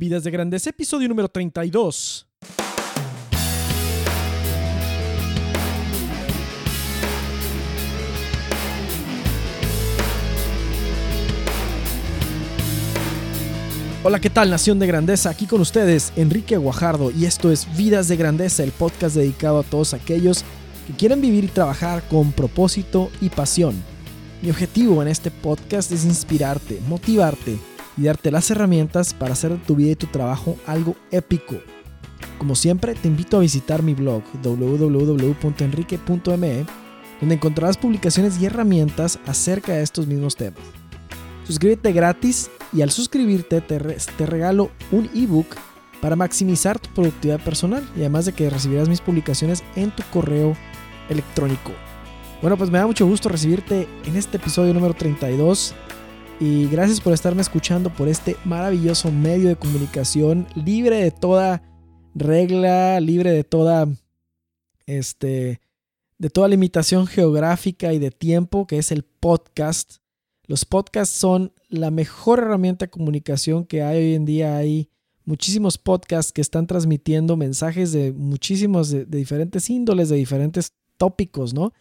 Vidas de Grandeza, episodio número 32. Hola, ¿qué tal Nación de Grandeza? Aquí con ustedes, Enrique Guajardo, y esto es Vidas de Grandeza, el podcast dedicado a todos aquellos que quieren vivir y trabajar con propósito y pasión. Mi objetivo en este podcast es inspirarte, motivarte y darte las herramientas para hacer de tu vida y tu trabajo algo épico. Como siempre, te invito a visitar mi blog www.enrique.me, donde encontrarás publicaciones y herramientas acerca de estos mismos temas. Suscríbete gratis y al suscribirte te, te regalo un ebook para maximizar tu productividad personal y además de que recibirás mis publicaciones en tu correo electrónico. Bueno, pues me da mucho gusto recibirte en este episodio número 32 y gracias por estarme escuchando por este maravilloso medio de comunicación libre de toda regla, libre de toda este de toda limitación geográfica y de tiempo, que es el podcast. Los podcasts son la mejor herramienta de comunicación que hay hoy en día. Hay muchísimos podcasts que están transmitiendo mensajes de muchísimos, de, de diferentes índoles, de diferentes tópicos, ¿no?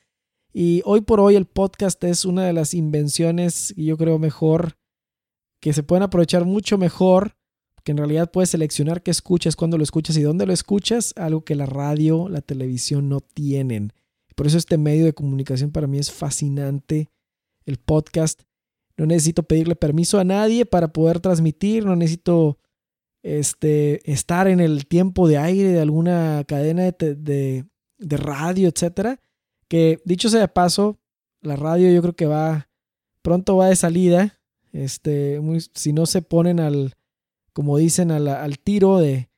Y hoy por hoy el podcast es una de las invenciones, yo creo, mejor, que se pueden aprovechar mucho mejor, que en realidad puedes seleccionar qué escuchas, cuándo lo escuchas y dónde lo escuchas, algo que la radio, la televisión no tienen. Por eso este medio de comunicación para mí es fascinante, el podcast. No necesito pedirle permiso a nadie para poder transmitir, no necesito este, estar en el tiempo de aire de alguna cadena de, de, de radio, etcétera que dicho sea de paso, la radio yo creo que va, pronto va de salida. Este, si no se ponen al, como dicen, al, al tiro de,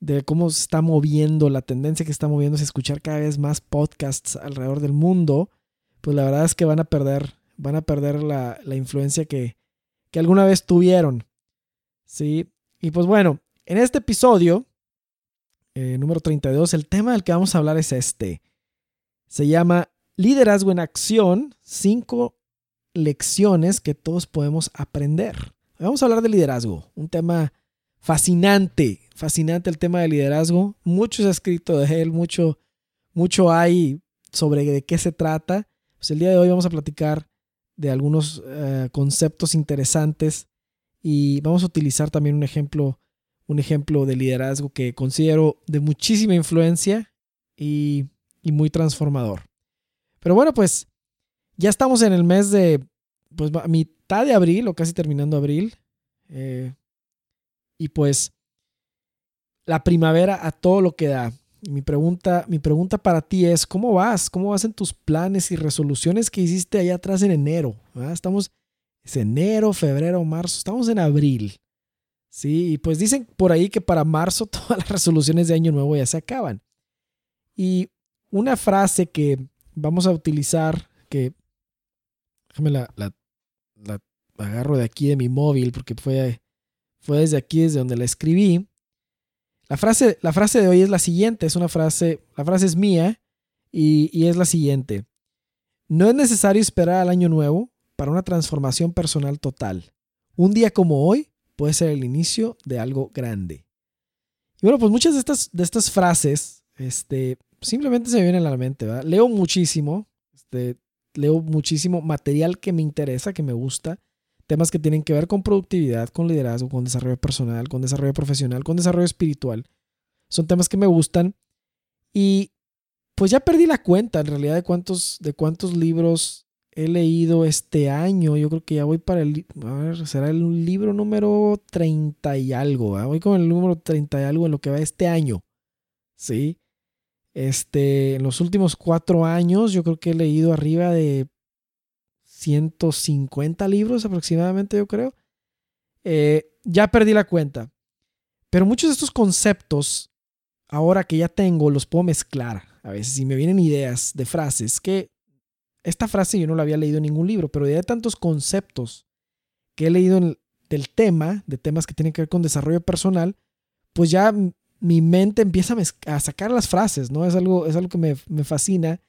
de cómo se está moviendo, la tendencia que está moviendo es escuchar cada vez más podcasts alrededor del mundo, pues la verdad es que van a perder, van a perder la, la influencia que, que alguna vez tuvieron. Sí, y pues bueno, en este episodio, eh, número 32, el tema del que vamos a hablar es este. Se llama Liderazgo en Acción, cinco lecciones que todos podemos aprender. Vamos a hablar de liderazgo, un tema fascinante, fascinante el tema de liderazgo. Mucho se ha escrito de él, mucho, mucho hay sobre de qué se trata. Pues el día de hoy vamos a platicar de algunos uh, conceptos interesantes y vamos a utilizar también un ejemplo, un ejemplo de liderazgo que considero de muchísima influencia y y muy transformador. Pero bueno, pues ya estamos en el mes de, pues mitad de abril o casi terminando abril. Eh, y pues la primavera a todo lo que da. Mi pregunta, mi pregunta para ti es, ¿cómo vas? ¿Cómo vas en tus planes y resoluciones que hiciste allá atrás en enero? Estamos, es enero, febrero, marzo, estamos en abril. Sí, y pues dicen por ahí que para marzo todas las resoluciones de año nuevo ya se acaban. Y una frase que vamos a utilizar, que déjame la, la, la, agarro de aquí de mi móvil porque fue, fue desde aquí, desde donde la escribí. La frase, la frase de hoy es la siguiente, es una frase, la frase es mía y, y es la siguiente. No es necesario esperar al año nuevo para una transformación personal total. Un día como hoy puede ser el inicio de algo grande. Y bueno, pues muchas de estas, de estas frases este, simplemente se me viene a la mente. ¿verdad? Leo muchísimo, este, leo muchísimo material que me interesa, que me gusta, temas que tienen que ver con productividad, con liderazgo, con desarrollo personal, con desarrollo profesional, con desarrollo espiritual. Son temas que me gustan y pues ya perdí la cuenta en realidad de cuántos, de cuántos libros he leído este año. Yo creo que ya voy para el, a ver, será el libro número 30 y algo. Voy con el número 30 y algo en lo que va este año. ¿Sí? Este, en los últimos cuatro años yo creo que he leído arriba de 150 libros aproximadamente, yo creo. Eh, ya perdí la cuenta. Pero muchos de estos conceptos, ahora que ya tengo, los puedo mezclar. A veces, si me vienen ideas de frases, que esta frase yo no la había leído en ningún libro, pero de tantos conceptos que he leído del tema, de temas que tienen que ver con desarrollo personal, pues ya mi mente empieza a, sacar las frases, ¿no? Es algo, es algo que me, me, fascina.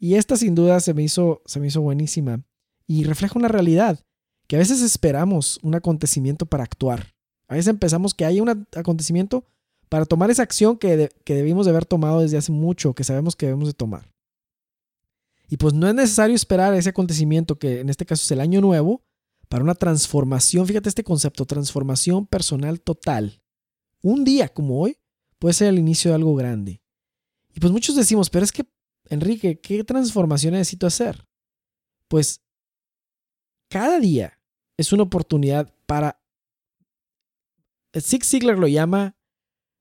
Y esta sin duda se me, hizo, se me hizo buenísima. Y refleja una realidad, que a veces esperamos un acontecimiento para actuar. A veces empezamos que hay un acontecimiento para tomar esa acción que, que debimos de haber tomado desde hace mucho, que sabemos que debemos de tomar. Y pues no es necesario esperar ese acontecimiento, que en este caso es el año nuevo, para una transformación. Fíjate este concepto, transformación personal total. Un día como hoy puede ser el inicio de algo grande. Y pues muchos decimos, pero es que, Enrique, ¿qué transformación necesito hacer? Pues cada día es una oportunidad para... Zig Ziglar lo llama...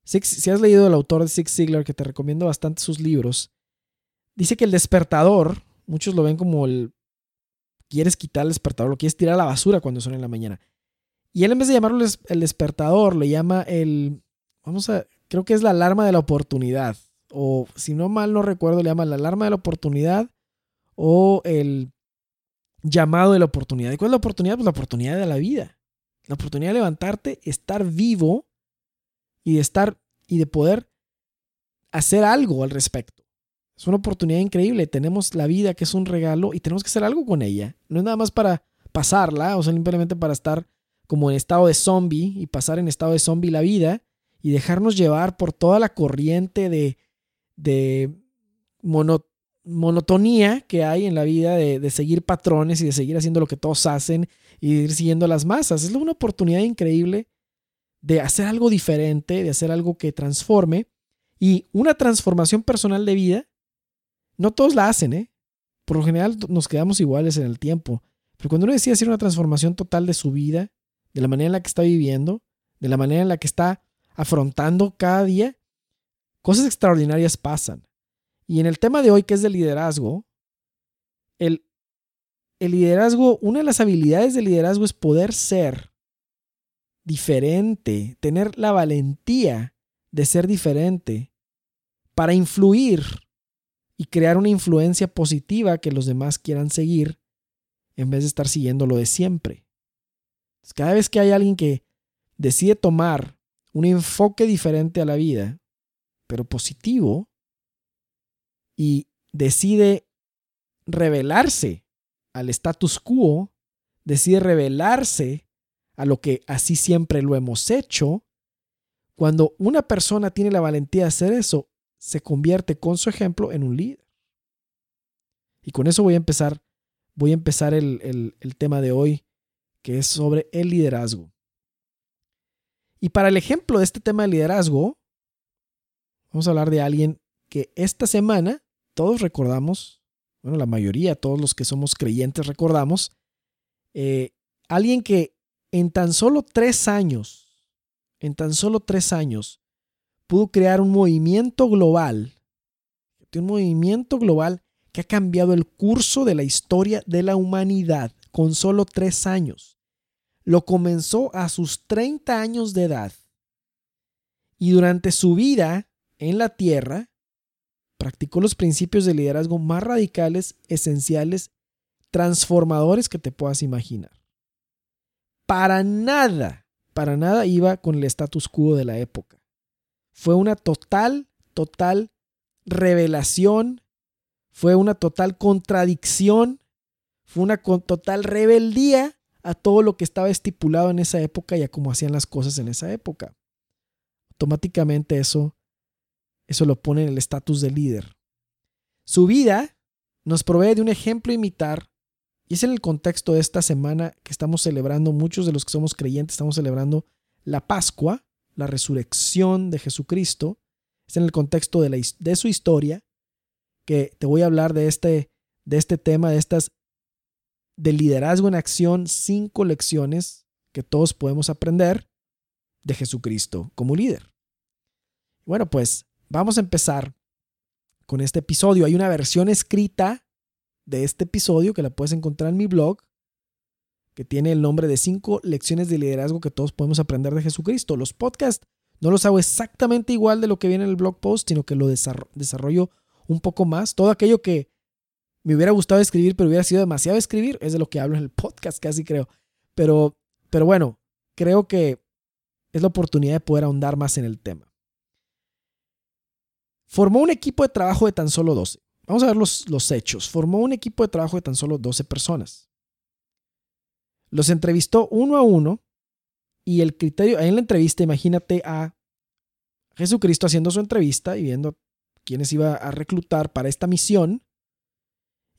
si has leído el autor de Zig Ziglar, que te recomiendo bastante sus libros, dice que el despertador, muchos lo ven como el... Quieres quitar el despertador, lo quieres tirar a la basura cuando suena en la mañana. Y él en vez de llamarlo el despertador, le llama el... Vamos a... Creo que es la alarma de la oportunidad o si no mal no recuerdo, le llaman la alarma de la oportunidad o el llamado de la oportunidad. ¿Y cuál es la oportunidad? Pues la oportunidad de la vida. La oportunidad de levantarte, estar vivo y de estar y de poder hacer algo al respecto. Es una oportunidad increíble. Tenemos la vida que es un regalo y tenemos que hacer algo con ella. No es nada más para pasarla o simplemente para estar como en estado de zombie y pasar en estado de zombie la vida y dejarnos llevar por toda la corriente de, de monotonía que hay en la vida de, seguir patrones y de seguir haciendo lo que todos hacen y de ir siguiendo las masas. Es una oportunidad increíble de hacer algo diferente, de hacer algo que transforme. Y una transformación personal de vida, no todos la hacen, ¿eh? Por lo general nos quedamos iguales en el tiempo. Pero cuando uno decide hacer una transformación total de su vida, de la manera en la que está viviendo, de la manera en la que está afrontando cada día, Cosas extraordinarias pasan. Y en el tema de hoy, que es de liderazgo, el, el liderazgo, una de las habilidades del liderazgo es poder ser diferente, tener la valentía de ser diferente para influir y crear una influencia positiva que los demás quieran seguir en vez de estar siguiendo lo de siempre. Cada vez que hay alguien que decide tomar un enfoque diferente a la vida, pero positivo, y decide revelarse al status quo, decide revelarse a lo que así siempre lo hemos hecho, cuando una persona tiene la valentía de hacer eso, se convierte con su ejemplo en un líder. Y con eso voy a empezar, voy a empezar el, el, el tema de hoy, que es sobre el liderazgo. Y para el ejemplo de este tema de liderazgo, Vamos a hablar de alguien que esta semana todos recordamos, bueno, la mayoría, todos los que somos creyentes recordamos, eh, alguien que en tan solo tres años, en tan solo tres años, pudo crear un movimiento global, un movimiento global que ha cambiado el curso de la historia de la humanidad con solo tres años. Lo comenzó a sus 30 años de edad y durante su vida en la tierra, practicó los principios de liderazgo más radicales, esenciales, transformadores que te puedas imaginar. Para nada, para nada iba con el status quo de la época. Fue una total, total revelación, fue una total contradicción, fue una total rebeldía a todo lo que estaba estipulado en esa época y a cómo hacían las cosas en esa época. Automáticamente eso eso lo pone en el estatus de líder. Su vida nos provee de un ejemplo imitar y es en el contexto de esta semana que estamos celebrando, muchos de los que somos creyentes estamos celebrando la Pascua, la resurrección de Jesucristo. Es en el contexto de, de su historia que te voy a hablar de este, de este tema, de estas de liderazgo en acción, cinco lecciones que todos podemos aprender de Jesucristo como líder. Bueno, pues Vamos a empezar con este episodio. Hay una versión escrita de este episodio que la puedes encontrar en mi blog, que tiene el nombre de cinco lecciones de liderazgo que todos podemos aprender de Jesucristo. Los podcasts no los hago exactamente igual de lo que viene en el blog post, sino que lo desarrollo un poco más. Todo aquello que me hubiera gustado escribir, pero hubiera sido demasiado escribir, es de lo que hablo en el podcast, casi creo. Pero, pero bueno, creo que es la oportunidad de poder ahondar más en el tema. Formó un equipo de trabajo de tan solo 12. Vamos a ver los, los hechos. Formó un equipo de trabajo de tan solo 12 personas. Los entrevistó uno a uno Y el criterio, en la entrevista, imagínate a Jesucristo haciendo su entrevista y viendo quiénes iba a reclutar para esta misión.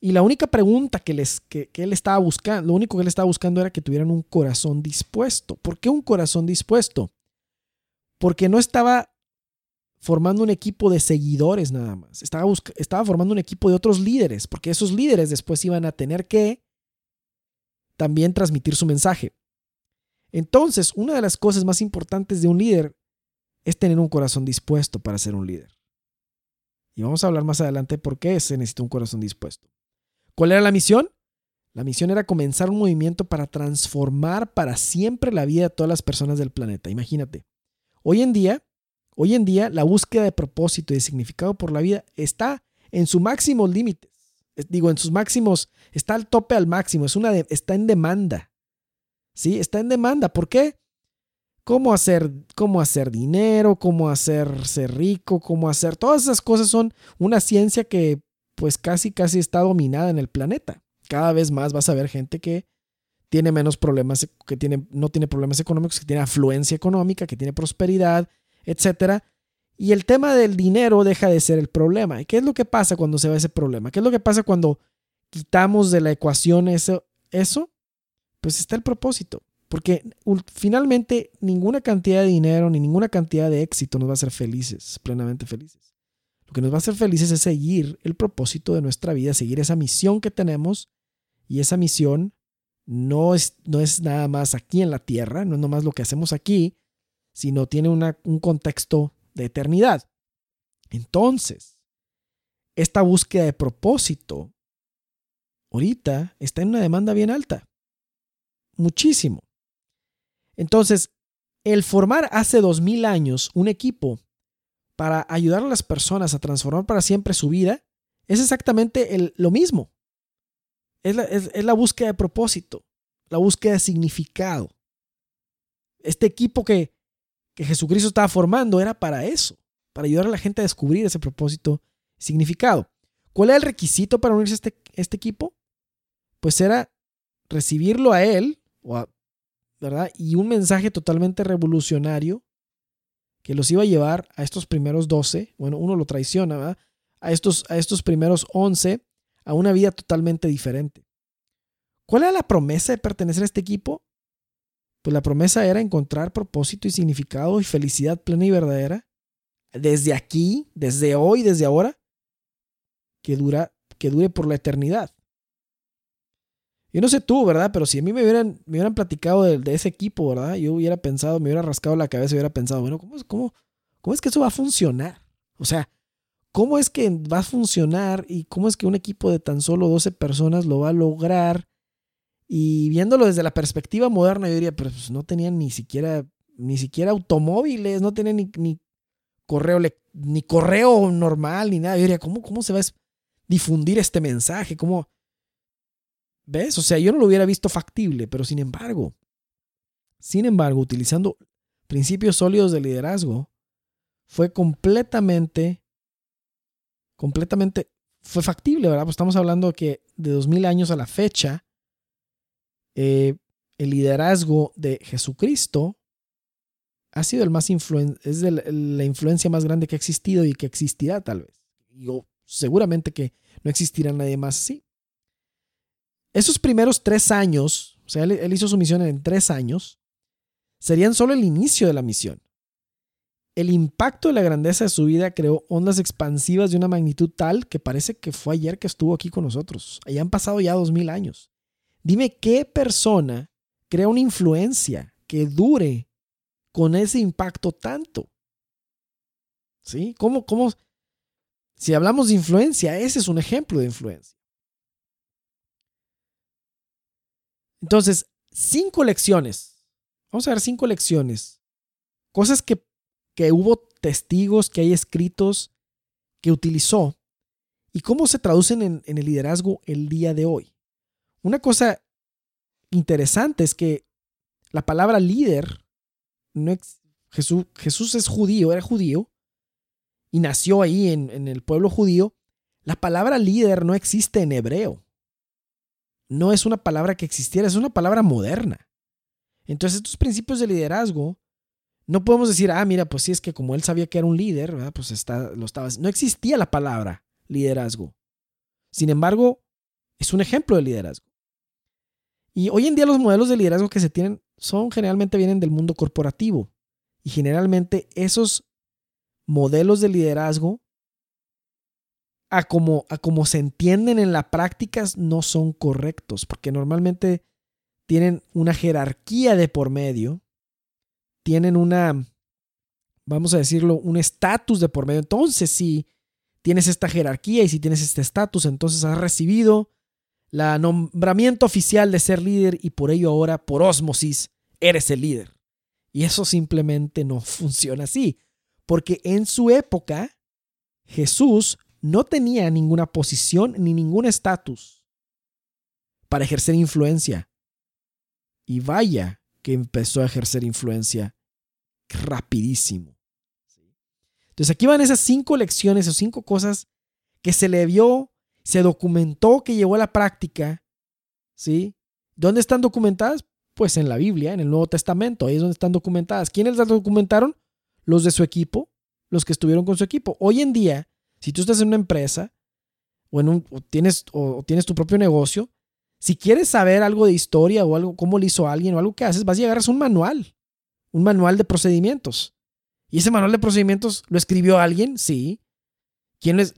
Y la única pregunta que, él estaba buscando, lo único que él estaba buscando era que tuvieran un corazón dispuesto. ¿Por qué un corazón dispuesto? Porque no estaba formando un equipo de seguidores nada más. Estaba, estaba formando un equipo de otros líderes, porque esos líderes después iban a tener que también transmitir su mensaje. Entonces, una de las cosas más importantes de un líder es tener un corazón dispuesto para ser un líder. Y vamos a hablar más adelante por qué se necesita un corazón dispuesto. ¿Cuál era la misión? La misión era comenzar un movimiento para transformar para siempre la vida de todas las personas del planeta. Imagínate. Hoy en día, hoy en día la búsqueda de propósito y de significado por la vida está en su máximo límite. Digo, en sus máximos, está al tope al máximo, es una está en demanda. ¿Sí? Está en demanda. ¿Por qué? cómo hacer, cómo hacer dinero, cómo hacerse rico, cómo hacer. Todas esas cosas son una ciencia que pues casi casi está dominada en el planeta. Cada vez más vas a ver gente que tiene menos problemas, que tiene, no tiene problemas económicos, que tiene afluencia económica, que tiene prosperidad, etc. Y el tema del dinero deja de ser el problema. ¿Y qué es lo que pasa cuando se va ese problema? ¿Qué es lo que pasa cuando quitamos de la ecuación eso? Eso, pues está el propósito. Porque finalmente ninguna cantidad de dinero ni ninguna cantidad de éxito nos va a hacer felices, plenamente felices. Lo que nos va a hacer felices es seguir el propósito de nuestra vida, seguir esa misión que tenemos. Y esa misión no es, no es nada más aquí en la tierra, no es nomás lo que hacemos aquí, sino tiene un contexto de eternidad. Entonces, esta búsqueda de propósito ahorita está en una demanda bien alta. Muchísimo. Entonces, el formar hace dos mil años un equipo para ayudar a las personas a transformar para siempre su vida es exactamente lo mismo. Es la, búsqueda de propósito, la búsqueda de significado. Este equipo que, que Jesucristo estaba formando era para eso, para ayudar a la gente a descubrir ese propósito significado. ¿Cuál era el requisito para unirse a este, este equipo? Pues era recibirlo a él a, y un mensaje totalmente revolucionario que los iba a llevar a estos primeros 12, bueno, uno lo traiciona, A estos, a estos primeros 11 a una vida totalmente diferente. ¿Cuál era la promesa de pertenecer a este equipo? Pues la promesa era encontrar propósito y significado y felicidad plena y verdadera desde aquí, desde hoy, desde ahora, que, dura, que dure por la eternidad. Yo no sé tú, ¿verdad? Pero si a mí me hubieran, me hubieran platicado de, ese equipo, ¿verdad? Yo hubiera pensado, me hubiera rascado la cabeza y hubiera pensado, bueno, ¿cómo, cómo, ¿cómo es que eso va a funcionar? O sea, ¿cómo es que va a funcionar y cómo es que un equipo de tan solo 12 personas lo va a lograr? Y viéndolo desde la perspectiva moderna, yo diría, pues no tenían ni siquiera, ni siquiera automóviles, no tenían ni, correo, ni correo normal, ni nada. Yo diría, ¿cómo, cómo se va a difundir este mensaje? ¿Cómo? ¿Ves? O sea, yo no lo hubiera visto factible, pero sin embargo, sin embargo, utilizando principios sólidos de liderazgo, fue completamente, completamente, fue factible, ¿verdad? Pues estamos hablando que de 2000 años a la fecha, eh, el liderazgo de Jesucristo ha sido el más es la, influencia más grande que ha existido y que existirá tal vez. Yo seguramente que no existirá nadie más así. Esos primeros tres años, o sea, él, hizo su misión en tres años, serían solo el inicio de la misión. El impacto de la grandeza de su vida creó ondas expansivas de una magnitud tal que parece que fue ayer que estuvo aquí con nosotros. Ahí han pasado ya dos mil años. Dime qué persona crea una influencia que dure con ese impacto tanto. ¿Sí? ¿Cómo, cómo? Si hablamos de influencia, ese es un ejemplo de influencia. Entonces, cinco lecciones. Vamos a ver cinco lecciones. Cosas que, que hubo testigos, que hay escritos, que utilizó y cómo se traducen en, el liderazgo el día de hoy. Una cosa interesante es que la palabra líder, no Jesús, Jesús, es judío, era judío, y nació ahí en, en, el pueblo judío. La palabra líder no existe en hebreo no es una palabra que existiera, es una palabra moderna. Entonces estos principios de liderazgo, no podemos decir, ah, mira, pues sí es que como él sabía que era un líder, pues está, lo estaba... No existía la palabra liderazgo. Sin embargo, es un ejemplo de liderazgo. Y hoy en día los modelos de liderazgo que se tienen son generalmente vienen del mundo corporativo. Y generalmente esos modelos de liderazgo, a como, a como se entienden en la práctica, no son correctos, porque normalmente tienen una jerarquía de por medio, tienen una, vamos a decirlo, un estatus de por medio. Entonces, si tienes esta jerarquía y si tienes este estatus, entonces has recibido la nombramiento oficial de ser líder y por ello ahora, por osmosis, eres el líder. Y eso simplemente no funciona así, porque en su época Jesús no tenía ninguna posición ni ningún estatus para ejercer influencia. Y vaya que empezó a ejercer influencia rapidísimo. Entonces aquí van esas cinco lecciones o cinco cosas que se le vio se documentó que llevó a la práctica, ¿sí? ¿Dónde están documentadas? Pues en la Biblia, en el Nuevo Testamento, ahí es donde están documentadas. ¿Quiénes las documentaron? Los de su equipo, los que estuvieron con su equipo. Hoy en día, si tú estás en una empresa o, tienes, o tienes tu propio negocio, si quieres saber algo de historia o algo, cómo lo hizo alguien o algo que haces, vas a llegar a un manual, un manual de procedimientos. ¿Y ese manual de procedimientos lo escribió alguien? Sí. ¿Quién es,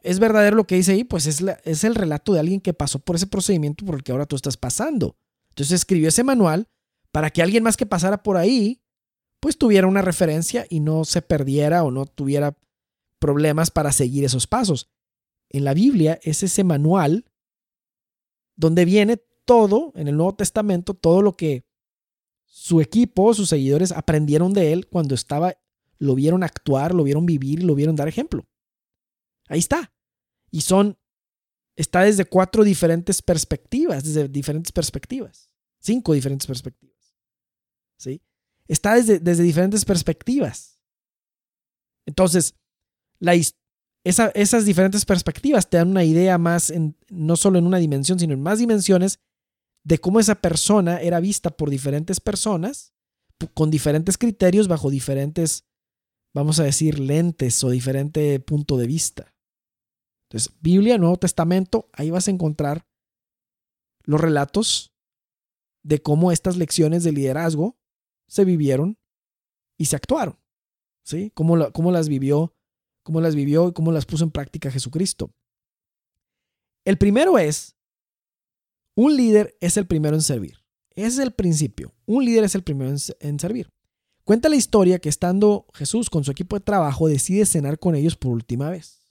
¿Es verdadero lo que dice ahí? Pues es, es el relato de alguien que pasó por ese procedimiento por el que ahora tú estás pasando. Entonces escribió ese manual para que alguien más que pasara por ahí, pues tuviera una referencia y no se perdiera o no tuviera problemas para seguir esos pasos. En la Biblia es ese manual donde viene todo, en el Nuevo Testamento, todo lo que su equipo, sus seguidores aprendieron de él cuando estaba, lo vieron actuar, lo vieron vivir, lo vieron dar ejemplo. Ahí está. Y son, está desde cuatro diferentes perspectivas, desde diferentes perspectivas, cinco diferentes perspectivas. ¿Sí? Está desde, desde diferentes perspectivas. Entonces, esas diferentes perspectivas te dan una idea más, no solo en una dimensión, sino en más dimensiones, de cómo esa persona era vista por diferentes personas, con diferentes criterios, bajo diferentes, vamos a decir, lentes o diferente punto de vista. Entonces, Biblia, Nuevo Testamento, ahí vas a encontrar los relatos de cómo estas lecciones de liderazgo se vivieron y se actuaron. ¿Sí? Cómo, cómo las vivió, cómo las vivió y cómo las puso en práctica Jesucristo. El primero es, un líder es el primero en servir. Ese es el principio. Un líder es el primero en, servir. Cuenta la historia que estando Jesús con su equipo de trabajo decide cenar con ellos por última vez.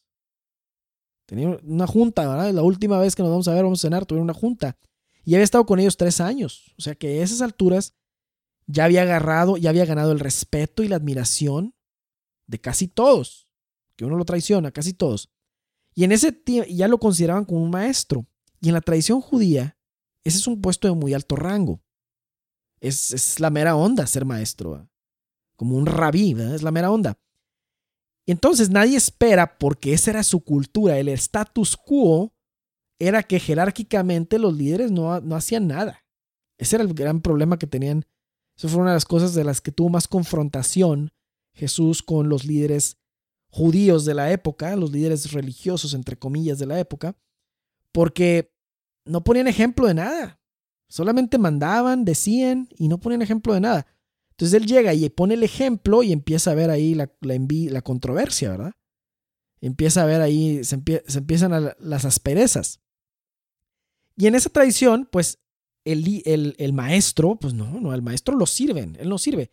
Tenía una junta, ¿verdad? La última vez que nos vamos a ver, vamos a cenar, tuvieron una junta. Y había estado con ellos tres años. O sea que a esas alturas ya había agarrado, ya había ganado el respeto y la admiración de casi todos. Que uno lo traiciona, casi todos. Y en ese tiempo ya lo consideraban como un maestro. Y en la tradición judía, ese es un puesto de muy alto rango. Es, es la mera onda ser maestro. Como un rabí, ¿verdad? es la mera onda. Y entonces nadie espera, porque esa era su cultura, el status quo era que jerárquicamente los líderes no, no hacían nada. Ese era el gran problema que tenían. Eso fue una de las cosas de las que tuvo más confrontación Jesús con los líderes judíos de la época, los líderes religiosos, entre comillas, de la época, porque no ponían ejemplo de nada. Solamente mandaban, decían y no ponían ejemplo de nada. Entonces él llega y pone el ejemplo y empieza a ver ahí la, la, controversia, ¿verdad? Empieza a ver ahí, se, empiezan las asperezas. Y en esa tradición, pues el, el, el, maestro, pues no, no, el maestro lo sirven, él no sirve.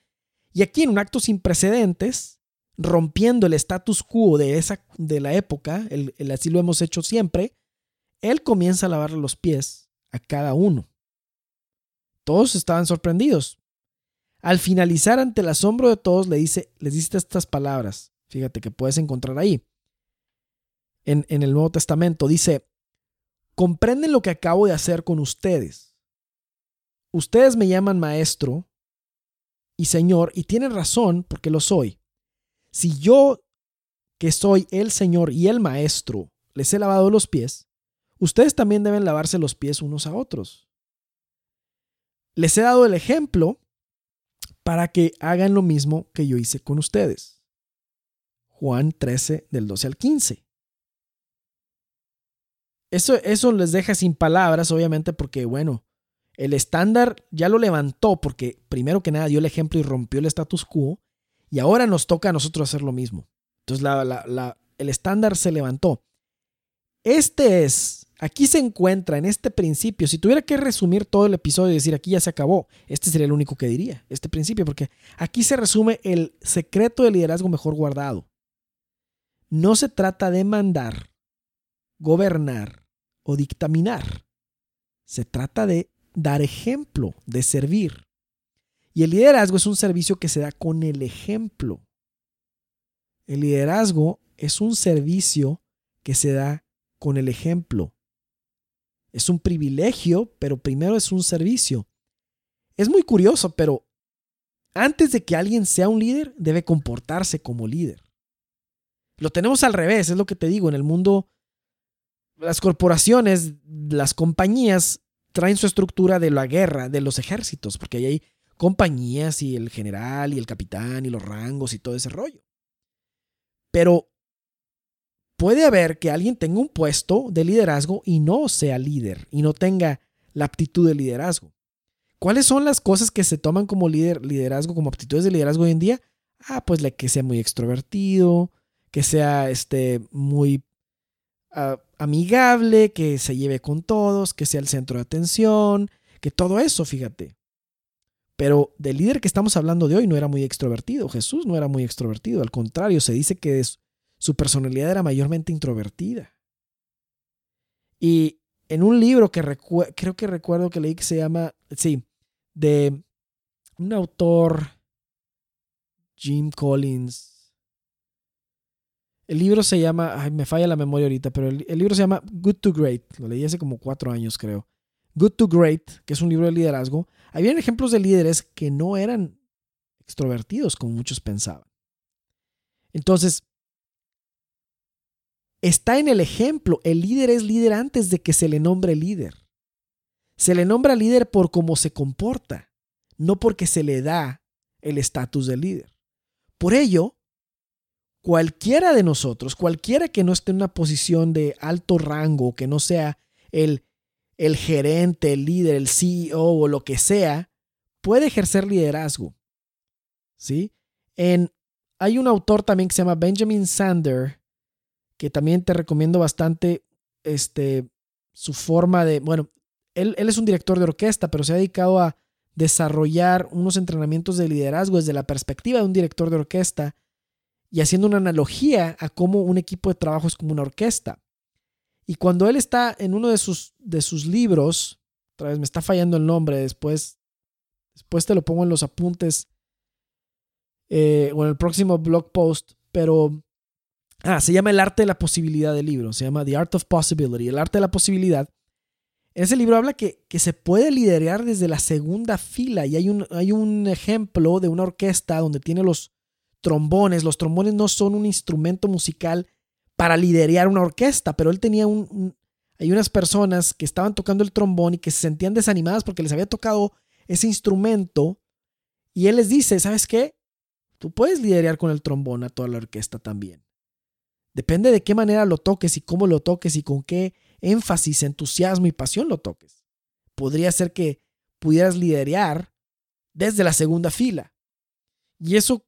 Y aquí en un acto sin precedentes, rompiendo el status quo de, esa, de la época, el, así lo hemos hecho siempre, él comienza a lavarle los pies a cada uno. Todos estaban sorprendidos. Al finalizar ante el asombro de todos, le dice, les dice estas palabras. Fíjate que puedes encontrar ahí. En, en el Nuevo Testamento dice, comprenden lo que acabo de hacer con ustedes. Ustedes me llaman maestro y señor y tienen razón porque lo soy. Si yo, que soy el señor y el maestro, les he lavado los pies, ustedes también deben lavarse los pies unos a otros. Les he dado el ejemplo para que hagan lo mismo que yo hice con ustedes. Juan 13 del 12 al 15. Eso, eso les deja sin palabras, obviamente, porque, bueno, el estándar ya lo levantó porque primero que nada dio el ejemplo y rompió el status quo y ahora nos toca a nosotros hacer lo mismo. Entonces el estándar se levantó. Este es, aquí se encuentra en este principio. Si tuviera que resumir todo el episodio y decir aquí ya se acabó, este sería el único que diría, este principio, porque aquí se resume el secreto del liderazgo mejor guardado. No se trata de mandar, gobernar o dictaminar. Se trata de dar ejemplo, de servir. Y el liderazgo es un servicio que se da con el ejemplo. El liderazgo es un servicio que se da con el ejemplo. Es un privilegio, pero primero es un servicio. Es muy curioso, pero antes de que alguien sea un líder, debe comportarse como líder. Lo tenemos al revés, es lo que te digo, en el mundo, las corporaciones, las compañías traen su estructura de la guerra, de los ejércitos, porque ahí hay compañías y el general y el capitán y los rangos y todo ese rollo. Pero puede haber que alguien tenga un puesto de liderazgo y no sea líder y no tenga la aptitud de liderazgo. ¿Cuáles son las cosas que se toman como líder, liderazgo, como aptitudes de liderazgo hoy en día? Ah, pues que sea muy extrovertido, que sea este, muy ah, amigable, que se lleve con todos, que sea el centro de atención, que todo eso, fíjate. Pero del líder que estamos hablando de hoy no era muy extrovertido. Jesús no era muy extrovertido. Al contrario, se dice que su personalidad era mayormente introvertida. Y en un libro que creo que recuerdo que leí que se llama, sí, de un autor, Jim Collins. El libro se llama, ay, me falla la memoria ahorita, pero el, el libro se llama Good to Great. Lo leí hace como cuatro años, creo. Good to Great, que es un libro de liderazgo, habían ejemplos de líderes que no eran extrovertidos como muchos pensaban. Entonces, está en el ejemplo, el líder es líder antes de que se le nombre líder. Se le nombra líder por cómo se comporta, no porque se le da el estatus de líder. Por ello, cualquiera de nosotros, cualquiera que no esté en una posición de alto rango, que no sea el el gerente, el líder, el CEO o lo que sea, puede ejercer liderazgo. ¿Sí? En, hay un autor también que se llama Benjamin Sander, que también te recomiendo bastante este, su forma de, bueno, él, él es un director de orquesta, pero se ha dedicado a desarrollar unos entrenamientos de liderazgo desde la perspectiva de un director de orquesta y haciendo una analogía a cómo un equipo de trabajo es como una orquesta. Y cuando él está en uno de sus, de sus libros, otra vez me está fallando el nombre, después, después te lo pongo en los apuntes eh, o en el próximo blog post, pero ah, se llama El arte de la posibilidad del libro, se llama The Art of Possibility, el arte de la posibilidad. Ese libro habla que, que se puede liderar desde la segunda fila y hay un, hay un ejemplo de una orquesta donde tiene los trombones. Los trombones no son un instrumento musical para liderar una orquesta, pero él tenía un, hay unas personas que estaban tocando el trombón y que se sentían desanimadas porque les había tocado ese instrumento y él les dice, ¿sabes qué? Tú puedes liderar con el trombón a toda la orquesta también. Depende de qué manera lo toques y cómo lo toques y con qué énfasis, entusiasmo y pasión lo toques. Podría ser que pudieras liderar desde la segunda fila. Y eso,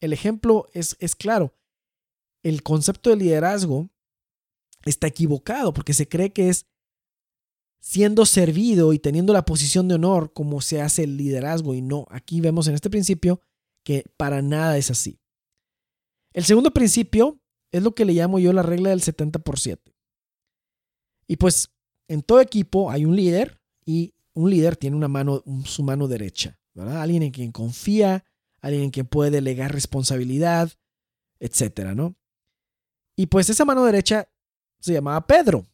el ejemplo es, es claro el concepto de liderazgo está equivocado porque se cree que es siendo servido y teniendo la posición de honor como se hace el liderazgo y no, aquí vemos en este principio que para nada es así. El segundo principio es lo que le llamo yo la regla del 70%. Y pues en todo equipo hay un líder y un líder tiene una mano, su mano derecha, ¿verdad? Alguien en quien confía, alguien en quien puede delegar responsabilidad, etcétera, ¿no? Y pues esa mano derecha se llamaba Pedro.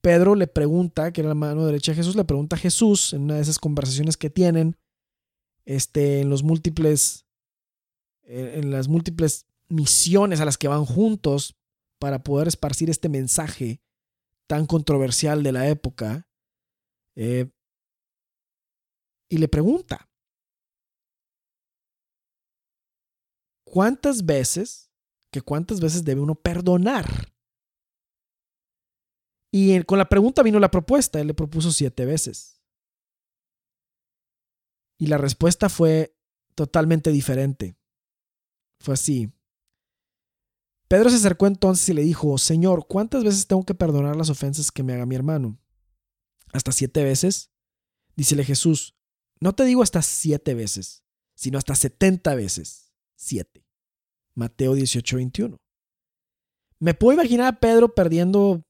Pedro le pregunta, que era la mano derecha de Jesús, le pregunta a Jesús en una de esas conversaciones que tienen, este, en los múltiples, en las múltiples misiones a las que van juntos para poder esparcir este mensaje tan controversial de la época. Eh, y le pregunta, ¿cuántas veces, que cuántas veces debe uno perdonar? Y con la pregunta vino la propuesta, él le propuso siete veces. Y la respuesta fue totalmente diferente. Fue así. Pedro se acercó entonces y le dijo, Señor, ¿cuántas veces tengo que perdonar las ofensas que me haga mi hermano? ¿Hasta siete veces? Dícele Jesús, no te digo hasta siete veces, sino hasta setenta veces. Siete. Mateo 18, 21. Me puedo imaginar a Pedro perdiendo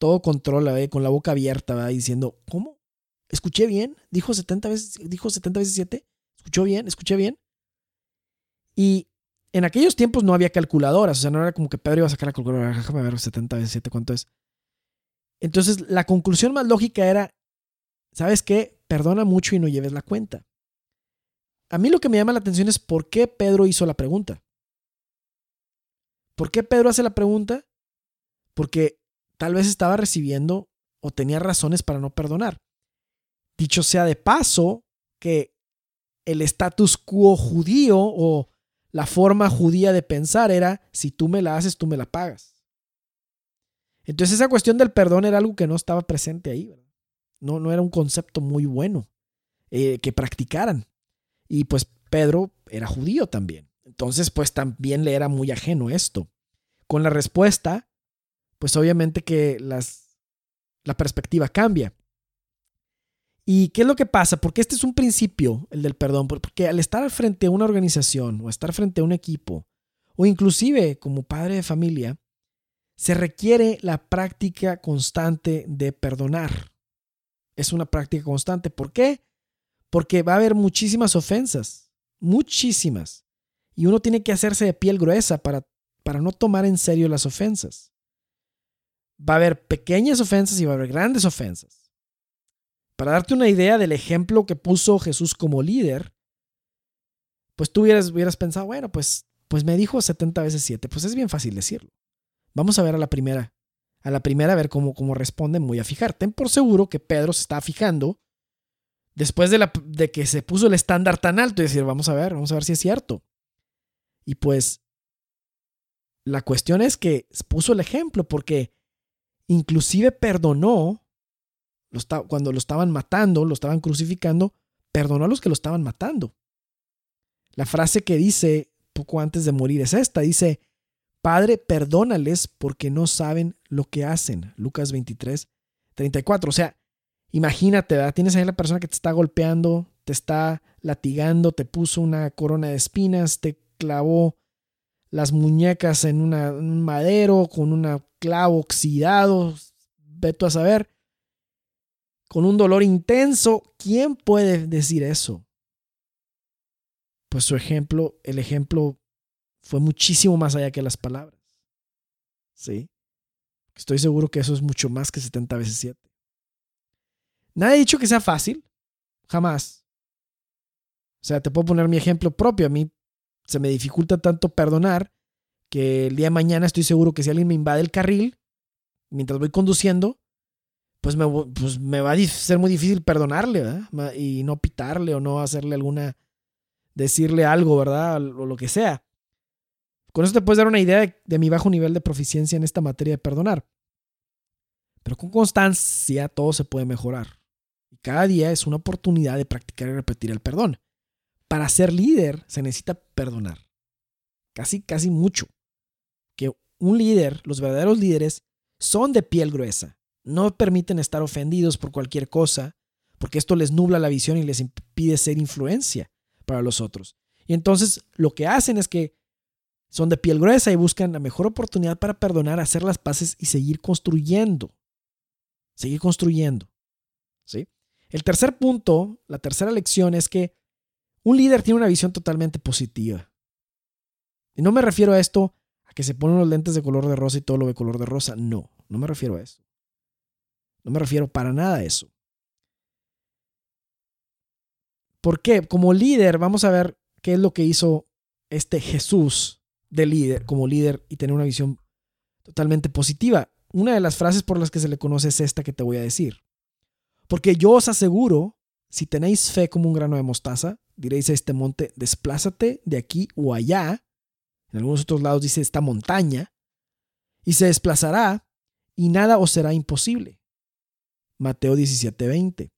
todo control, con la boca abierta, diciendo, ¿cómo? ¿Escuché bien? ¿Dijo 70 veces, dijo 70 veces 7? ¿Escuchó bien? ¿Escuché bien? Y en aquellos tiempos no había calculadoras, o sea, no era como que Pedro iba a sacar la calculadora, déjame ver 70 veces 7 cuánto es. Entonces, la conclusión más lógica era, ¿sabes qué? Perdona mucho y no lleves la cuenta. A mí lo que me llama la atención es por qué Pedro hizo la pregunta. ¿Por qué Pedro hace la pregunta? Porque tal vez estaba recibiendo o tenía razones para no perdonar. Dicho sea de paso, que el status quo judío o la forma judía de pensar era, si tú me la haces, tú me la pagas. Entonces esa cuestión del perdón era algo que no estaba presente ahí. No, no era un concepto muy bueno eh, que practicaran. Y pues Pedro era judío también. Entonces pues también le era muy ajeno esto. Con la respuesta, pues obviamente que las, la perspectiva cambia. ¿Y qué es lo que pasa? Porque este es un principio, el del perdón, porque al estar frente a una organización o estar frente a un equipo, o inclusive como padre de familia, se requiere la práctica constante de perdonar. Es una práctica constante. ¿Por qué? Porque va a haber muchísimas ofensas, muchísimas. Y uno tiene que hacerse de piel gruesa para, para no tomar en serio las ofensas. Va a haber pequeñas ofensas y va a haber grandes ofensas. Para darte una idea del ejemplo que puso Jesús como líder, pues tú hubieras, hubieras pensado, bueno, pues, pues me dijo 70 veces 7, pues es bien fácil decirlo. Vamos a ver a la primera, a la primera a ver cómo, cómo responden, voy a fijar. Ten por seguro que Pedro se está fijando después de, la, de que se puso el estándar tan alto y decir, vamos a ver, vamos a ver si es cierto. Y pues la cuestión es que puso el ejemplo porque inclusive perdonó cuando lo estaban matando, lo estaban crucificando, perdonó a los que lo estaban matando. La frase que dice poco antes de morir es esta, dice, Padre, perdónales porque no saben lo que hacen. Lucas 23, 34. O sea, imagínate, ¿verdad? Tienes ahí la persona que te está golpeando, te está latigando, te puso una corona de espinas, te clavó las muñecas en, una, un madero con un clavo oxidado, veto a saber con un dolor intenso. ¿Quién puede decir eso? Pues su ejemplo, el ejemplo fue muchísimo más allá que las palabras. ¿Sí? Estoy seguro que eso es mucho más que 70 veces 7. Nadie ha dicho que sea fácil. Jamás. O sea, te puedo poner mi ejemplo propio. A mí se me dificulta tanto perdonar que el día de mañana estoy seguro que si alguien me invade el carril mientras voy conduciendo, pues me, pues me va a ser muy difícil perdonarle, ¿verdad? Y no pitarle o no hacerle alguna, decirle algo, ¿verdad? O lo que sea. Con eso te puedes dar una idea de, de mi bajo nivel de proficiencia en esta materia de perdonar. Pero con constancia todo se puede mejorar. Y cada día es una oportunidad de practicar y repetir el perdón. Para ser líder se necesita perdonar. Casi, casi mucho. Que un líder, los verdaderos líderes, son de piel gruesa no permiten estar ofendidos por cualquier cosa, porque esto les nubla la visión y les impide ser influencia para los otros. Y entonces lo que hacen es que son de piel gruesa y buscan la mejor oportunidad para perdonar, hacer las paces y seguir construyendo. Seguir construyendo. ¿Sí? El tercer punto, la tercera lección es que un líder tiene una visión totalmente positiva. Y no me refiero a esto a que se ponen los lentes de color de rosa y todo lo de color de rosa. No, no me refiero a eso. No me refiero para nada a eso. ¿Por qué? Como líder, vamos a ver qué es lo que hizo este Jesús de líder, como líder y tener una visión totalmente positiva. Una de las frases por las que se le conoce es esta que te voy a decir. Porque yo os aseguro, si tenéis fe como un grano de mostaza, diréis a este monte, desplázate de aquí o allá. En algunos otros lados dice esta montaña. Y se desplazará y nada os será imposible. Mateo 17:20.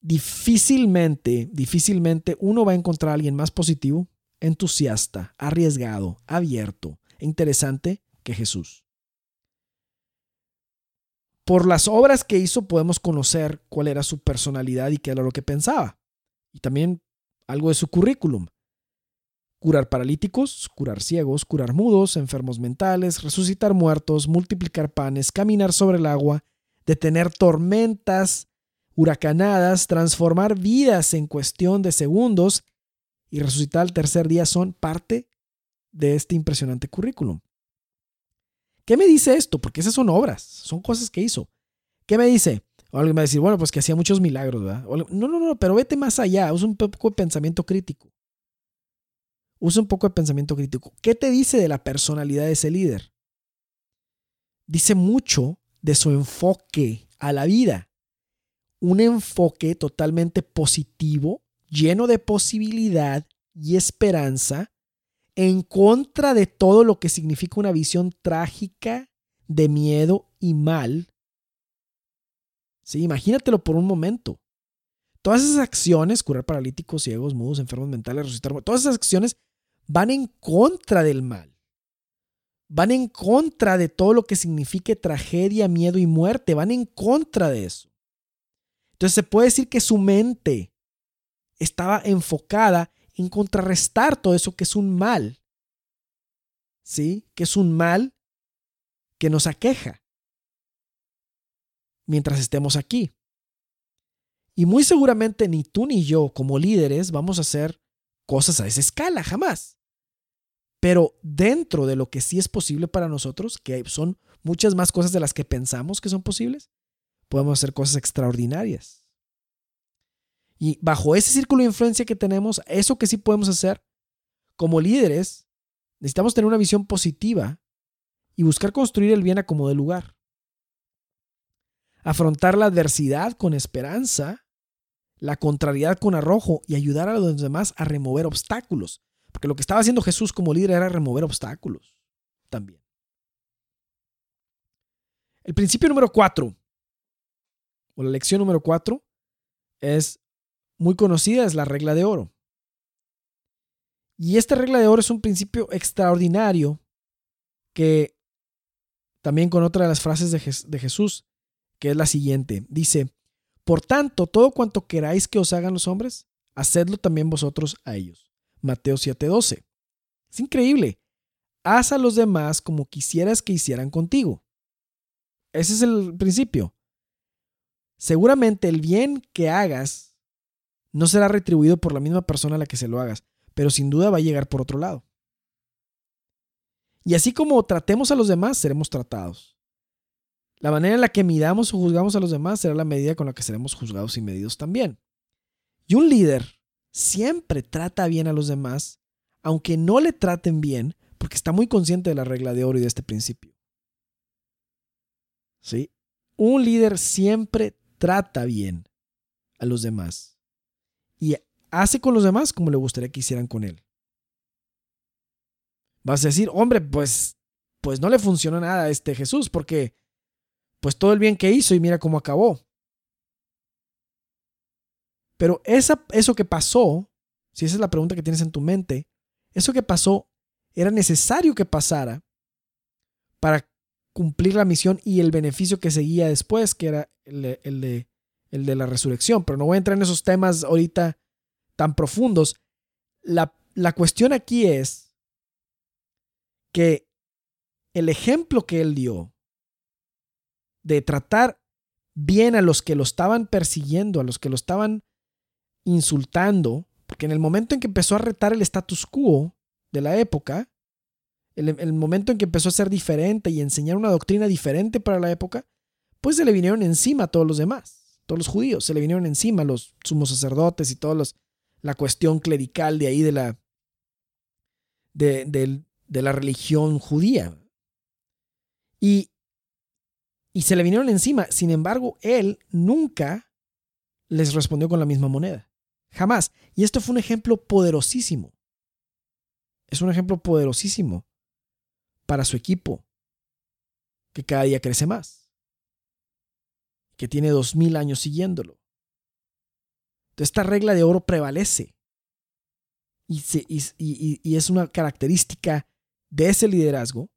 Difícilmente, difícilmente uno va a encontrar a alguien más positivo, entusiasta, arriesgado, abierto e interesante que Jesús. Por las obras que hizo podemos conocer cuál era su personalidad y qué era lo que pensaba. Y también algo de su currículum. Curar paralíticos, curar ciegos, curar mudos, enfermos mentales, resucitar muertos, multiplicar panes, caminar sobre el agua, detener tormentas, huracanadas, transformar vidas en cuestión de segundos y resucitar al tercer día son parte de este impresionante currículum. ¿Qué me dice esto? Porque esas son obras, son cosas que hizo. ¿Qué me dice? O alguien va a decir, bueno, pues que hacía muchos milagros, ¿verdad? no, no, no, pero vete más allá, usa un poco de pensamiento crítico. Usa un poco de pensamiento crítico. ¿Qué te dice de la personalidad de ese líder? Dice mucho de su enfoque a la vida. Un enfoque totalmente positivo, lleno de posibilidad y esperanza, en contra de todo lo que significa una visión trágica de miedo y mal. Sí, imagínatelo por un momento. Todas esas acciones, curar paralíticos, ciegos, mudos, enfermos mentales, resucitar, todas esas acciones van en contra del mal. Van en contra de todo lo que signifique tragedia, miedo y muerte. Van en contra de eso. Entonces se puede decir que su mente estaba enfocada en contrarrestar todo eso que es un mal. ¿Sí? Que es un mal que nos aqueja mientras estemos aquí. Y muy seguramente ni tú ni yo como líderes vamos a hacer cosas a esa escala, jamás. Pero dentro de lo que sí es posible para nosotros, que son muchas más cosas de las que pensamos que son posibles, podemos hacer cosas extraordinarias. Y bajo ese círculo de influencia que tenemos, eso que sí podemos hacer, como líderes, necesitamos tener una visión positiva y buscar construir el bien a como de lugar. Afrontar la adversidad con esperanza, la contrariedad con arrojo y ayudar a los demás a remover obstáculos. Porque lo que estaba haciendo Jesús como líder era remover obstáculos también. El principio número cuatro, o la lección número cuatro, es muy conocida, es la regla de oro. Y esta regla de oro es un principio extraordinario que también con otra de las frases de, Jesús, que es la siguiente, dice, por tanto, todo cuanto queráis que os hagan los hombres, hacedlo también vosotros a ellos. Mateo 7:12. Es increíble. Haz a los demás como quisieras que hicieran contigo. Ese es el principio. Seguramente el bien que hagas no será retribuido por la misma persona a la que se lo hagas, pero sin duda va a llegar por otro lado. Y así como tratemos a los demás, seremos tratados. La manera en la que midamos o juzgamos a los demás será la medida con la que seremos juzgados y medidos también. Y un líder siempre trata bien a los demás, aunque no le traten bien, porque está muy consciente de la regla de oro y de este principio. ¿Sí? Un líder siempre trata bien a los demás y hace con los demás como le gustaría que hicieran con él. Vas a decir, hombre, pues, pues no le funcionó nada a este Jesús porque pues todo el bien que hizo y mira cómo acabó. Pero esa, eso que pasó, si esa es la pregunta que tienes en tu mente, eso que pasó era necesario que pasara para cumplir la misión y el beneficio que seguía después, que era el el de, el de la resurrección. Pero no voy a entrar en esos temas ahorita tan profundos. La, la cuestión aquí es que el ejemplo que él dio de tratar bien a los que lo estaban persiguiendo, a los que lo estaban insultando, porque en el momento en que empezó a retar el status quo de la época, el, el momento en que empezó a ser diferente y enseñar una doctrina diferente para la época, pues se le vinieron encima a todos los demás, todos los judíos, se le vinieron encima los sumos sacerdotes y toda la cuestión clerical de ahí de la, de, de la religión judía. Y, y se le vinieron encima. Sin embargo, él nunca les respondió con la misma moneda. Jamás. Y esto fue un ejemplo poderosísimo. Es un ejemplo poderosísimo para su equipo, que cada día crece más, que tiene dos mil años siguiéndolo. Entonces, esta regla de oro prevalece y, y es una característica de ese liderazgo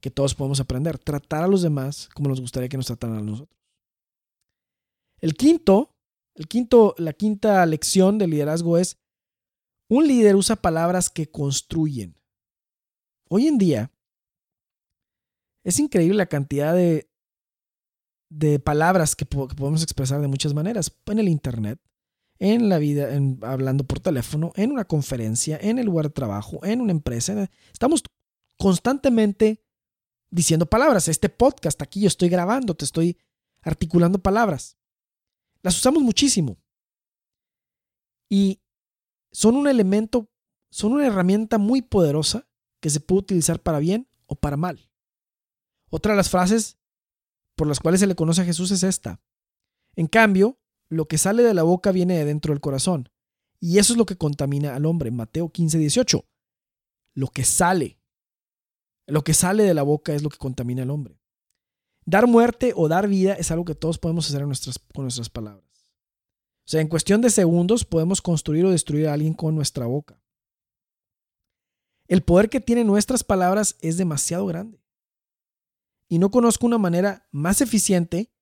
que todos podemos aprender. Tratar a los demás como nos gustaría que nos trataran a nosotros. El quinto, el quinto, la quinta lección del liderazgo es un líder usa palabras que construyen. Hoy en día es increíble la cantidad de, de palabras que, podemos expresar de muchas maneras en el internet, en la vida, hablando por teléfono, en una conferencia, en el lugar de trabajo, en una empresa. Estamos constantemente diciendo palabras. Este podcast aquí yo estoy grabando, te estoy articulando palabras. Las usamos muchísimo. Y son un elemento, son una herramienta muy poderosa que se puede utilizar para bien o para mal. Otra de las frases por las cuales se le conoce a Jesús es esta. En cambio, lo que sale de la boca viene de dentro del corazón. Y eso es lo que contamina al hombre. Mateo 15, 18. Lo que sale. Lo que sale de la boca es lo que contamina al hombre. Dar muerte o dar vida es algo que todos podemos hacer con nuestras palabras. O sea, en cuestión de segundos podemos construir o destruir a alguien con nuestra boca. El poder que tienen nuestras palabras es demasiado grande. Y no conozco una manera más eficiente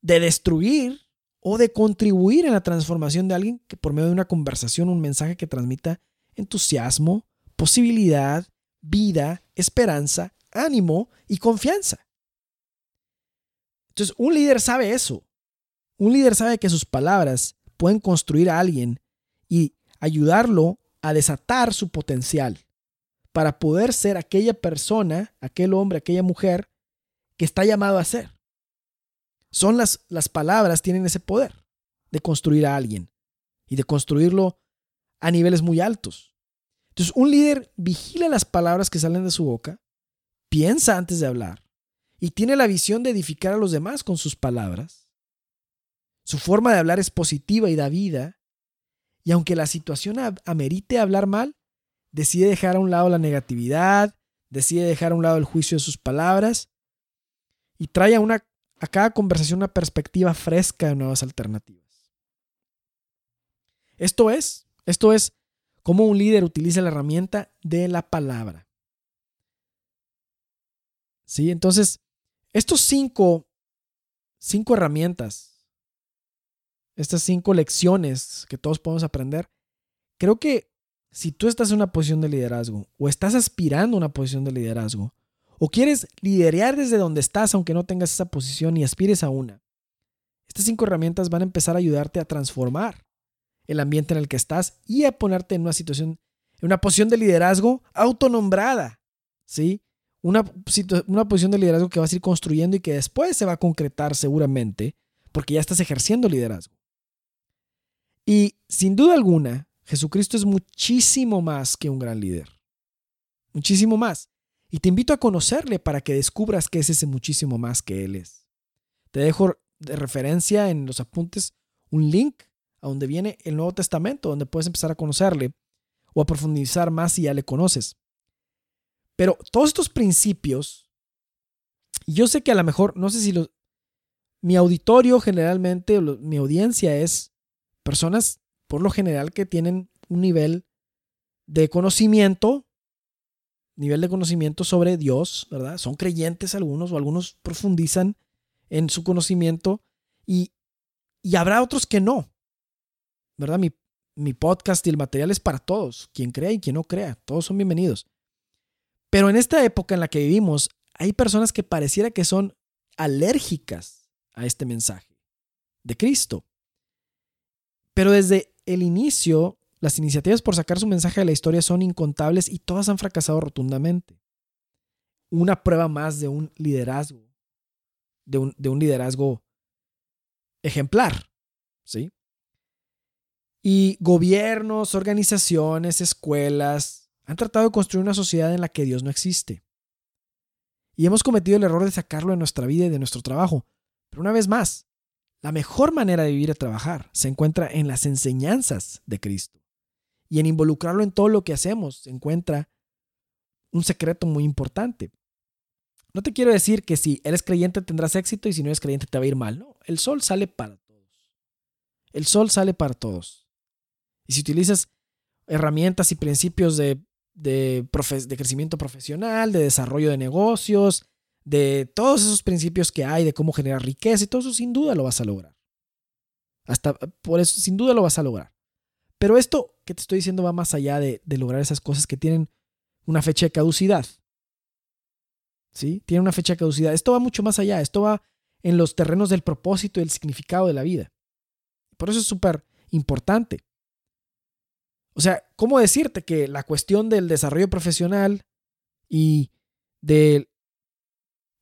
de destruir o de contribuir en la transformación de alguien que por medio de una conversación, un mensaje que transmita entusiasmo, posibilidad, vida, esperanza, ánimo y confianza. Entonces, un líder sabe eso. Un líder sabe que sus palabras pueden construir a alguien y ayudarlo a desatar su potencial para poder ser aquella persona, aquel hombre, aquella mujer que está llamado a ser. Son las, las palabras, tienen ese poder de construir a alguien y de construirlo a niveles muy altos. Entonces, un líder vigila las palabras que salen de su boca, piensa antes de hablar y tiene la visión de edificar a los demás con sus palabras. Su forma de hablar es positiva y da vida, y aunque la situación amerite hablar mal, decide dejar a un lado la negatividad, decide dejar a un lado el juicio de sus palabras y trae a, una, a cada conversación una perspectiva fresca de nuevas alternativas. Esto es, esto es cómo un líder utiliza la herramienta de la palabra. ¿Sí? Entonces, estos cinco, cinco herramientas, estas cinco lecciones que todos podemos aprender, creo que si tú estás en una posición de liderazgo o estás aspirando a una posición de liderazgo o quieres liderar desde donde estás aunque no tengas esa posición y aspires a una, estas cinco herramientas van a empezar a ayudarte a transformar el ambiente en el que estás y a ponerte en una situación, en una posición de liderazgo autonombrada, ¿sí? una, una posición de liderazgo que vas a ir construyendo y que después se va a concretar seguramente porque ya estás ejerciendo liderazgo. Y sin duda alguna, Jesucristo es muchísimo más que un gran líder. Muchísimo más. Y te invito a conocerle para que descubras que es ese muchísimo más que Él es. Te dejo de referencia en los apuntes un link a donde viene el Nuevo Testamento, donde puedes empezar a conocerle o a profundizar más si ya le conoces. Pero todos estos principios, yo sé que a lo mejor, no sé si mi auditorio generalmente, mi audiencia es personas por lo general que tienen un nivel de conocimiento, nivel de conocimiento sobre Dios, ¿verdad? Son creyentes algunos o algunos profundizan en su conocimiento y, y habrá otros que no, ¿verdad? Mi, mi podcast y el material es para todos, quien crea y quien no crea, todos son bienvenidos. Pero en esta época en la que vivimos, hay personas que pareciera que son alérgicas a este mensaje de Cristo. Pero desde el inicio, las iniciativas por sacar su mensaje de la historia son incontables y todas han fracasado rotundamente. Una prueba más de un liderazgo, de un, de un liderazgo ejemplar, ¿sí? Y gobiernos, organizaciones, escuelas, han tratado de construir una sociedad en la que Dios no existe. Y hemos cometido el error de sacarlo de nuestra vida y de nuestro trabajo. Pero una vez más, La mejor manera de vivir y trabajar se encuentra en las enseñanzas de Cristo. Y en involucrarlo en todo lo que hacemos se encuentra un secreto muy importante. No te quiero decir que si eres creyente tendrás éxito y si no eres creyente te va a ir mal. No, el sol sale para todos. El sol sale para todos. Y si utilizas herramientas y principios de, de, de crecimiento profesional, de desarrollo de negocios, de todos esos principios que hay de cómo generar riqueza y todo eso, sin duda lo vas a lograr. Hasta por eso, sin duda lo vas a lograr. Pero esto que te estoy diciendo va más allá de, de lograr esas cosas que tienen una fecha de caducidad. ¿Sí? Tiene una fecha de caducidad. Esto va mucho más allá. Esto va en los terrenos del propósito y el significado de la vida. Por eso es súper importante. O sea, ¿cómo decirte que la cuestión del desarrollo profesional y del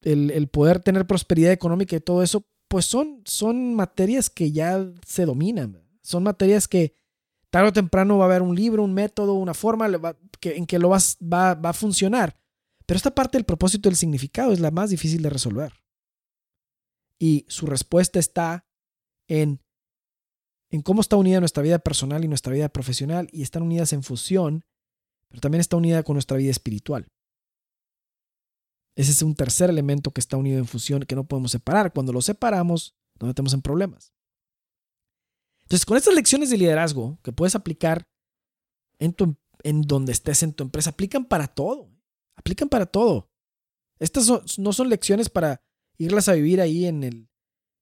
el, poder tener prosperidad económica y todo eso, pues son, son materias que ya se dominan. Son materias que tarde o temprano va a haber un libro, un método, una forma en que lo vas, va, va a funcionar. Pero esta parte del propósito del significado es la más difícil de resolver. Y su respuesta está en, en cómo está unida nuestra vida personal y nuestra vida profesional y están unidas en fusión, pero también está unida con nuestra vida espiritual. Ese es un tercer elemento que está unido en fusión que no podemos separar. Cuando lo separamos, nos metemos en problemas. Entonces, con estas lecciones de liderazgo que puedes aplicar en, tu, en donde estés en tu empresa, aplican para todo. Aplican para todo. Estas no son lecciones para irlas a vivir ahí en el,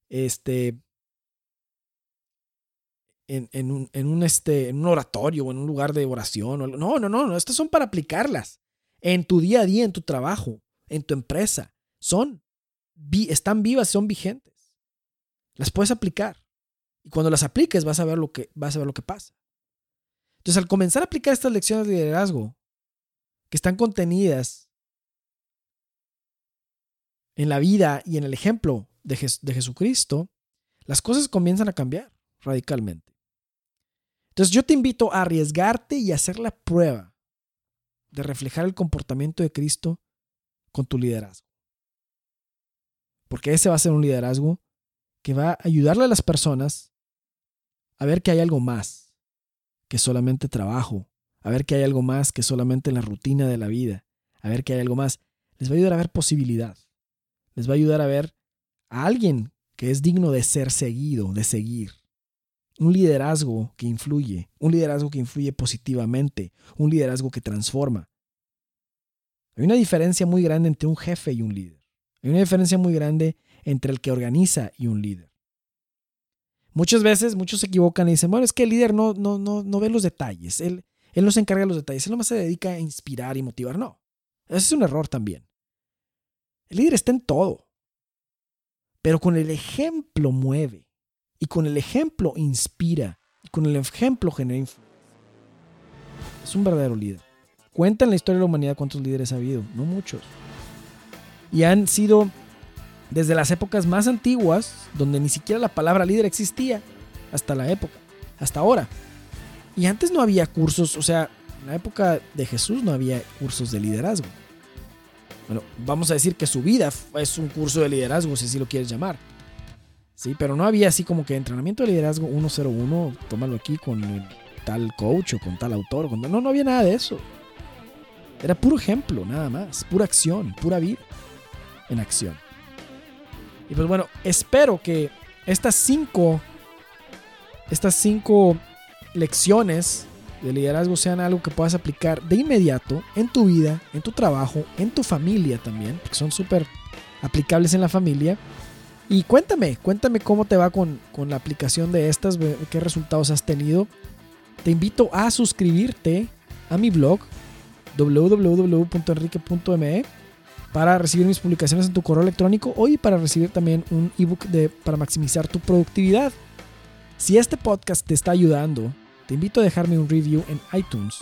este, en, un, en, un, este, en un oratorio o en un lugar de oración. No, no, no, no. Estas son para aplicarlas en tu día a día, en tu trabajo en tu empresa. Son, están vivas, son vigentes. Las puedes aplicar. Y cuando las apliques vas a ver lo que, vas a ver lo que pasa. Entonces, al comenzar a aplicar estas lecciones de liderazgo, que están contenidas en la vida y en el ejemplo de, de Jesucristo, las cosas comienzan a cambiar radicalmente. Entonces yo te invito a arriesgarte y hacer la prueba de reflejar el comportamiento de Cristo con tu liderazgo. Porque ese va a ser un liderazgo que va a ayudarle a las personas a ver que hay algo más que solamente trabajo, a ver que hay algo más que solamente la rutina de la vida, a ver que hay algo más. Les va a ayudar a ver posibilidad. Les va a ayudar a ver a alguien que es digno de ser seguido, de seguir. Un liderazgo que influye, un liderazgo que influye positivamente, un liderazgo que transforma. Hay una diferencia muy grande entre un jefe y un líder. Hay una diferencia muy grande entre el que organiza y un líder. Muchas veces, muchos se equivocan y dicen, bueno, es que el líder no, no, no, no ve los detalles, él, él no se encarga de los detalles, él nomás se dedica a inspirar y motivar. No, ese es un error también. El líder está en todo, pero con el ejemplo mueve y con el ejemplo inspira y con el ejemplo genera influencia. Es un verdadero líder. Cuenta en la historia de la humanidad cuántos líderes ha habido, no muchos. Y han sido desde las épocas más antiguas, donde ni siquiera la palabra líder existía, hasta la época, hasta ahora. Y antes no había cursos, o sea, en la época de Jesús no había cursos de liderazgo. Bueno, vamos a decir que su vida es un curso de liderazgo, si así lo quieres llamar. Sí, pero no había así como que entrenamiento de liderazgo 101, tómalo aquí con tal coach o con tal autor. No, no había nada de eso. Era puro ejemplo, nada más. Pura acción, pura vida en acción. Y pues bueno, espero que estas cinco, estas cinco lecciones de liderazgo sean algo que puedas aplicar de inmediato en tu vida, en tu trabajo, en tu familia también, porque son súper aplicables en la familia. Y cuéntame, cuéntame cómo te va con, con la aplicación de estas, qué resultados has tenido. Te invito a suscribirte a mi blog www.enrique.me para recibir mis publicaciones en tu correo electrónico o y para recibir también un ebook de, para maximizar tu productividad. Si este podcast te está ayudando, te invito a dejarme un review en iTunes,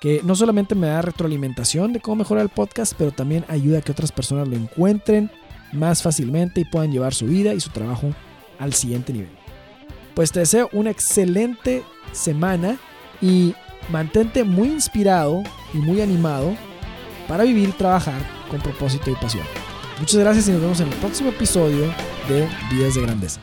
que no solamente me da retroalimentación de cómo mejorar el podcast, pero también ayuda a que otras personas lo encuentren más fácilmente y puedan llevar su vida y su trabajo al siguiente nivel. Pues te deseo una excelente semana y mantente muy inspirado y muy animado para vivir trabajar con propósito y pasión. Muchas gracias y nos vemos en el próximo episodio de Vidas de Grandeza.